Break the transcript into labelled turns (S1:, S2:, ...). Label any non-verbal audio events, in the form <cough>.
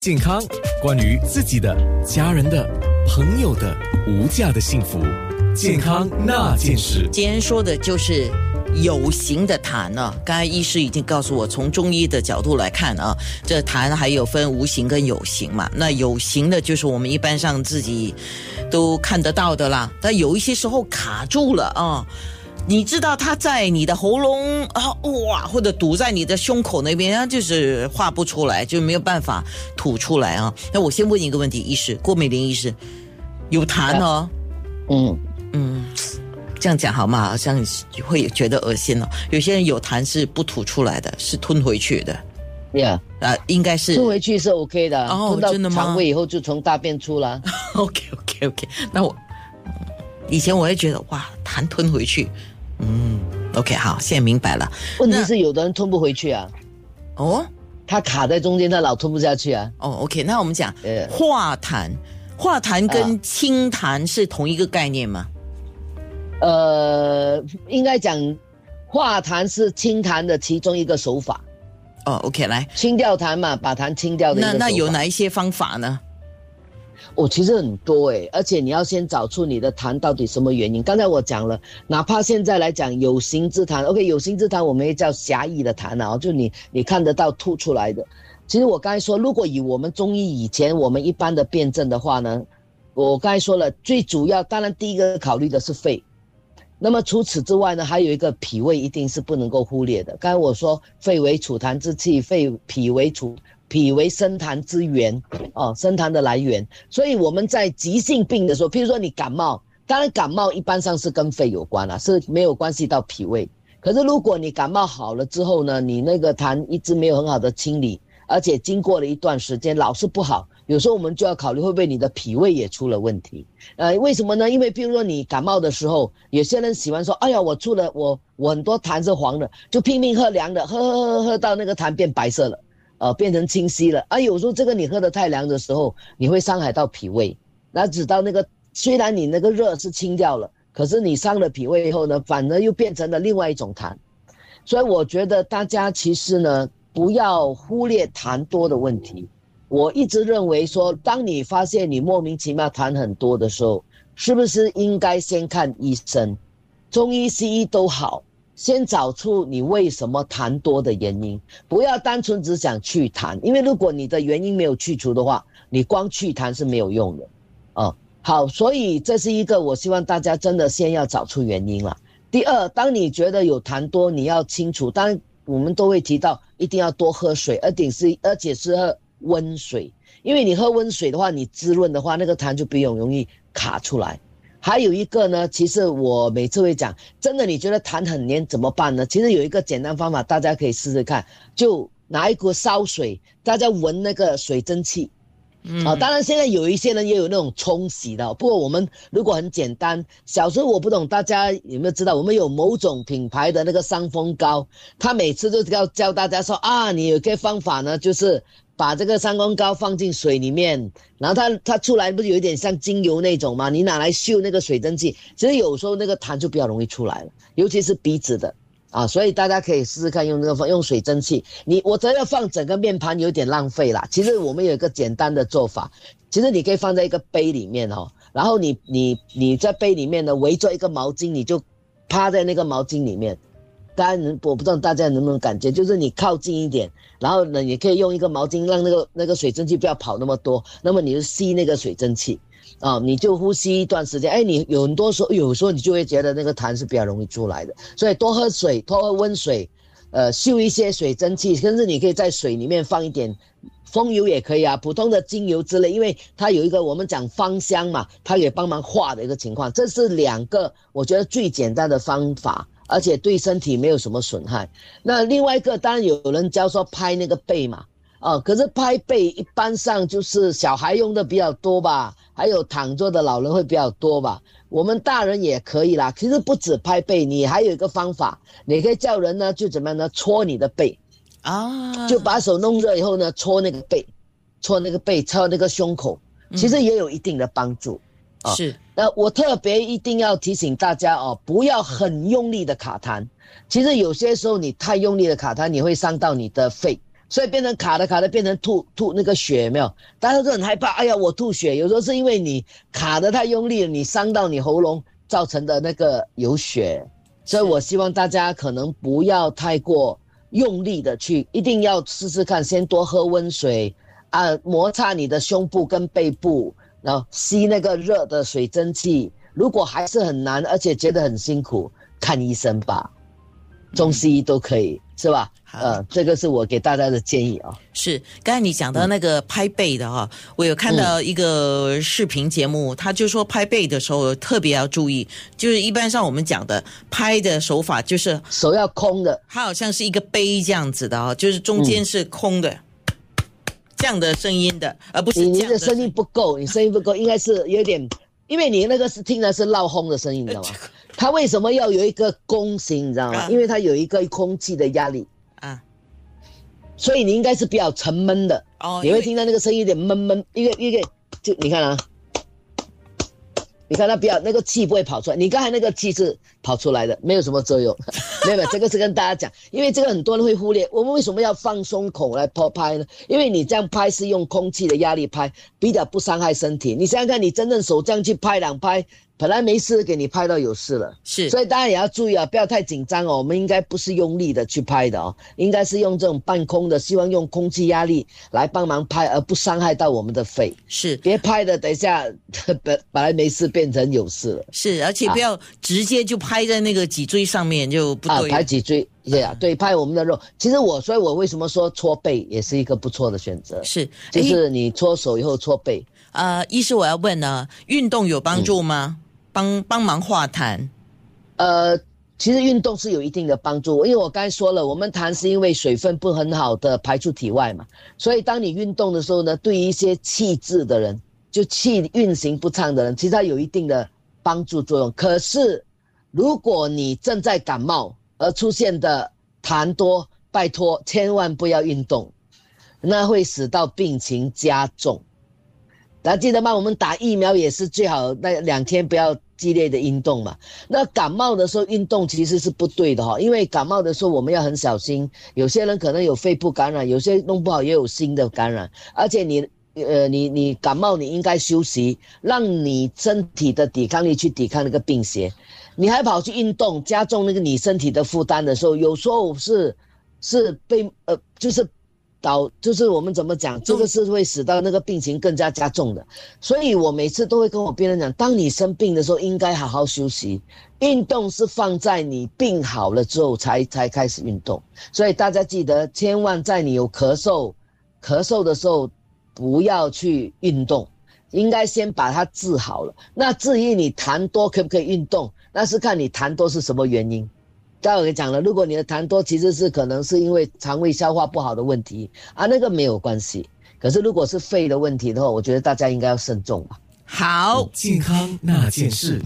S1: 健康，关于自己的、家人的、朋友的无价的幸福，健康那件事。
S2: 今天说的就是有形的痰呢。刚才医师已经告诉我，从中医的角度来看啊，这痰还有分无形跟有形嘛。那有形的就是我们一般上自己都看得到的啦，但有一些时候卡住了啊。你知道它在你的喉咙啊，哇，或者堵在你的胸口那边，它就是画不出来，就没有办法吐出来啊。那我先问一个问题，医师郭美玲医师，有痰哦，
S3: 嗯
S2: 嗯，这样讲好吗？好像会觉得恶心哦。有些人有痰是不吐出来的，是吞回去的，
S3: 呀，
S2: 啊，应该是
S3: 吞回去是 OK 的，
S2: 哦
S3: 吞
S2: 真的吗
S3: 到肠胃以后就从大便出了。<laughs>
S2: OK OK OK，那我嗯以前我也觉得哇，痰吞回去，嗯，OK 好，现在明白了。
S3: 问题是有的人吞不回去啊，
S2: 哦
S3: 他卡在中间，他老吞不下去啊。
S2: 哦，OK，那我们讲
S3: 呃
S2: 化痰，化痰跟
S3: 啊
S2: 清痰是同一个概念吗？
S3: 呃，应该讲化痰是清痰的其中一个手法，
S2: 哦，OK，来，
S3: 清掉痰嘛，把痰清掉的。
S2: 那那有哪一些方法呢？
S3: 哦，其实很多诶，而且你要先找出你的痰到底什么原因。刚才我讲了，哪怕现在来讲有形之痰，OK，有形之痰我们也叫狭义的痰啊，就你你看得到吐出来的。其实我刚才说，如果以我们中医以前我们一般的辩证的话呢，我刚才说了，最主要当然第一个考虑的是肺。那么除此之外呢，还有一个脾胃一定是不能够忽略的。刚才我说肺为储痰之器，肺脾为储脾为生痰之源，哦，生痰的来源。所以我们在急性病的时候，譬如说你感冒，当然感冒一般上是跟肺有关啊，是没有关系到脾胃。可是如果你感冒好了之后呢，你那个痰一直没有很好的清理，而且经过了一段时间老是不好，有时候我们就要考虑会不会你的脾胃也出了问题。呃，为什么呢？因为譬如说你感冒的时候，有些人喜欢说，哎呀，我出了我我很多痰是黄的，就拼命喝凉的，喝喝喝喝到那个痰变白色了。呃，变成清晰了。啊，有时候这个你喝的太凉的时候，你会伤害到脾胃。那直到那个虽然你那个热是清掉了，可是你伤了脾胃以后呢，反而又变成了另外一种痰。所以我觉得大家其实呢，不要忽略痰多的问题。我一直认为说，当你发现你莫名其妙痰很多的时候，是不是应该先看医生？中医、西医都好。先找出你为什么痰多的原因，不要单纯只想去痰，因为如果你的原因没有去除的话，你光去痰是没有用的。哦，好，所以这是一个我希望大家真的先要找出原因了。第二，当你觉得有痰多，你要清除，当我们都会提到一定要多喝水，而且是而且是喝温水，因为你喝温水的话，你滋润的话，那个痰就比较容易卡出来。还有一个呢，其实我每次会讲，真的你觉得痰很黏怎么办呢？其实有一个简单方法，大家可以试试看，就拿一锅烧水，大家闻那个水蒸气。啊，当然现在有一些人也有那种冲洗的，不过我们如果很简单，小时候我不懂大家有没有知道，我们有某种品牌的那个伤风膏，他每次都要教大家说啊，你有一个方法呢，就是把这个伤风膏放进水里面，然后它它出来不是有一点像精油那种吗？你拿来嗅那个水蒸气，其实有时候那个痰就比较容易出来了，尤其是鼻子的。啊，所以大家可以试试看用这个方用水蒸气。你我真的放整个面盘有点浪费啦。其实我们有一个简单的做法，其实你可以放在一个杯里面哦，然后你你你在杯里面呢围着一个毛巾，你就趴在那个毛巾里面。当然，我不知道大家能不能感觉，就是你靠近一点，然后呢，也可以用一个毛巾让那个那个水蒸气不要跑那么多，那么你就吸那个水蒸气。啊，你就呼吸一段时间，哎，你有很多时候，有时候你就会觉得那个痰是比较容易出来的，所以多喝水，多喝温水，呃，嗅一些水蒸气，甚至你可以在水里面放一点风油也可以啊，普通的精油之类，因为它有一个我们讲芳香嘛，它也帮忙化的一个情况，这是两个我觉得最简单的方法，而且对身体没有什么损害。那另外一个，当然有人教说拍那个背嘛。啊，可是拍背一般上就是小孩用的比较多吧，还有躺着的老人会比较多吧。我们大人也可以啦。其实不止拍背，你还有一个方法，你可以叫人呢，就怎么样呢？搓你的背，
S2: 啊，
S3: 就把手弄热以后呢，搓那个背，搓那个背，搓那个胸口，其实也有一定的帮助。啊
S2: 是
S3: 那我特别一定要提醒大家哦，不要很用力的卡痰。其实有些时候你太用力的卡痰，你会伤到你的肺。所以变成卡的卡的变成吐吐那个血没有，大家都很害怕。哎呀，我吐血，有时候是因为你卡的太用力了，你伤到你喉咙造成的那个有血。所以我希望大家可能不要太过用力的去，一定要试试看，先多喝温水啊，摩擦你的胸部跟背部，然后吸那个热的水蒸气。如果还是很难，而且觉得很辛苦，看医生吧，中西医都可以。是吧？呃，这个是我给大家的建议啊。
S2: 是，刚才你讲到那个拍背的哈，我有看到一个视频节目，他就说拍背的时候特别要注意，就是一般上我们讲的拍的手法就是
S3: 手要空的，
S2: 它好像是一个杯这样子的啊，就是中间是空的，这样的声音的，而不是
S3: 你的声音不够，你声音不够，应该是有点，因为你那个是听的是闹哄的声音，你知道吗？它为什么要有一个弓形，你知道吗？因为它有一个空气的压力。啊，所以你应该是比较沉闷的。哦，你会听到那个声音有点闷闷，一个一个就你看啊。你看它比较那个气不会跑出来，你刚才那个气是跑出来的，没有什么作用。<laughs> 没有没有，这个是跟大家讲，因为这个很多人会忽略。我们为什么要放松口来拍拍呢？因为你这样拍是用空气的压力拍，比较不伤害身体。你想想看，你真正手这样去拍两拍。本来没事，给你拍到有事了，
S2: 是，
S3: 所以大家也要注意啊，不要太紧张哦。我们应该不是用力的去拍的哦，应该是用这种半空的，希望用空气压力来帮忙拍，而不伤害到我们的肺。
S2: 是，
S3: 别拍的，等一下本 <laughs> 本来没事变成有事了。
S2: 是，而且不要直接就拍在那个脊椎上面就不对。
S3: 啊，拍脊椎，对啊，对，拍我们的肉。其实我，所以我为什么说搓背也是一个不错的选择？
S2: 是，
S3: 就是你搓手以后搓背。
S2: 呃，医师，我要问呢，运动有帮助吗？帮帮忙化痰，
S3: 呃，其实运动是有一定的帮助，因为我刚才说了，我们痰是因为水分不很好的排出体外嘛，所以当你运动的时候呢，对于一些气滞的人，就气运行不畅的人，其实它有一定的帮助作用。可是，如果你正在感冒而出现的痰多，拜托千万不要运动，那会使到病情加重。大家记得吗？我们打疫苗也是最好那两天不要。激烈的运动嘛，那感冒的时候运动其实是不对的哈，因为感冒的时候我们要很小心，有些人可能有肺部感染，有些弄不好也有新的感染，而且你呃你你感冒你应该休息，让你身体的抵抗力去抵抗那个病邪，你还跑去运动，加重那个你身体的负担的时候，有时候是是被呃就是。导就是我们怎么讲，这个是会使到那个病情更加加重的，所以我每次都会跟我病人讲，当你生病的时候，应该好好休息，运动是放在你病好了之后才才开始运动。所以大家记得，千万在你有咳嗽、咳嗽的时候，不要去运动，应该先把它治好了。那至于你痰多可不可以运动，那是看你痰多是什么原因。待会我讲了，如果你的痰多，其实是可能是因为肠胃消化不好的问题啊，那个没有关系。可是如果是肺的问题的话，我觉得大家应该要慎重吧。
S2: 好，
S1: 健康那件事。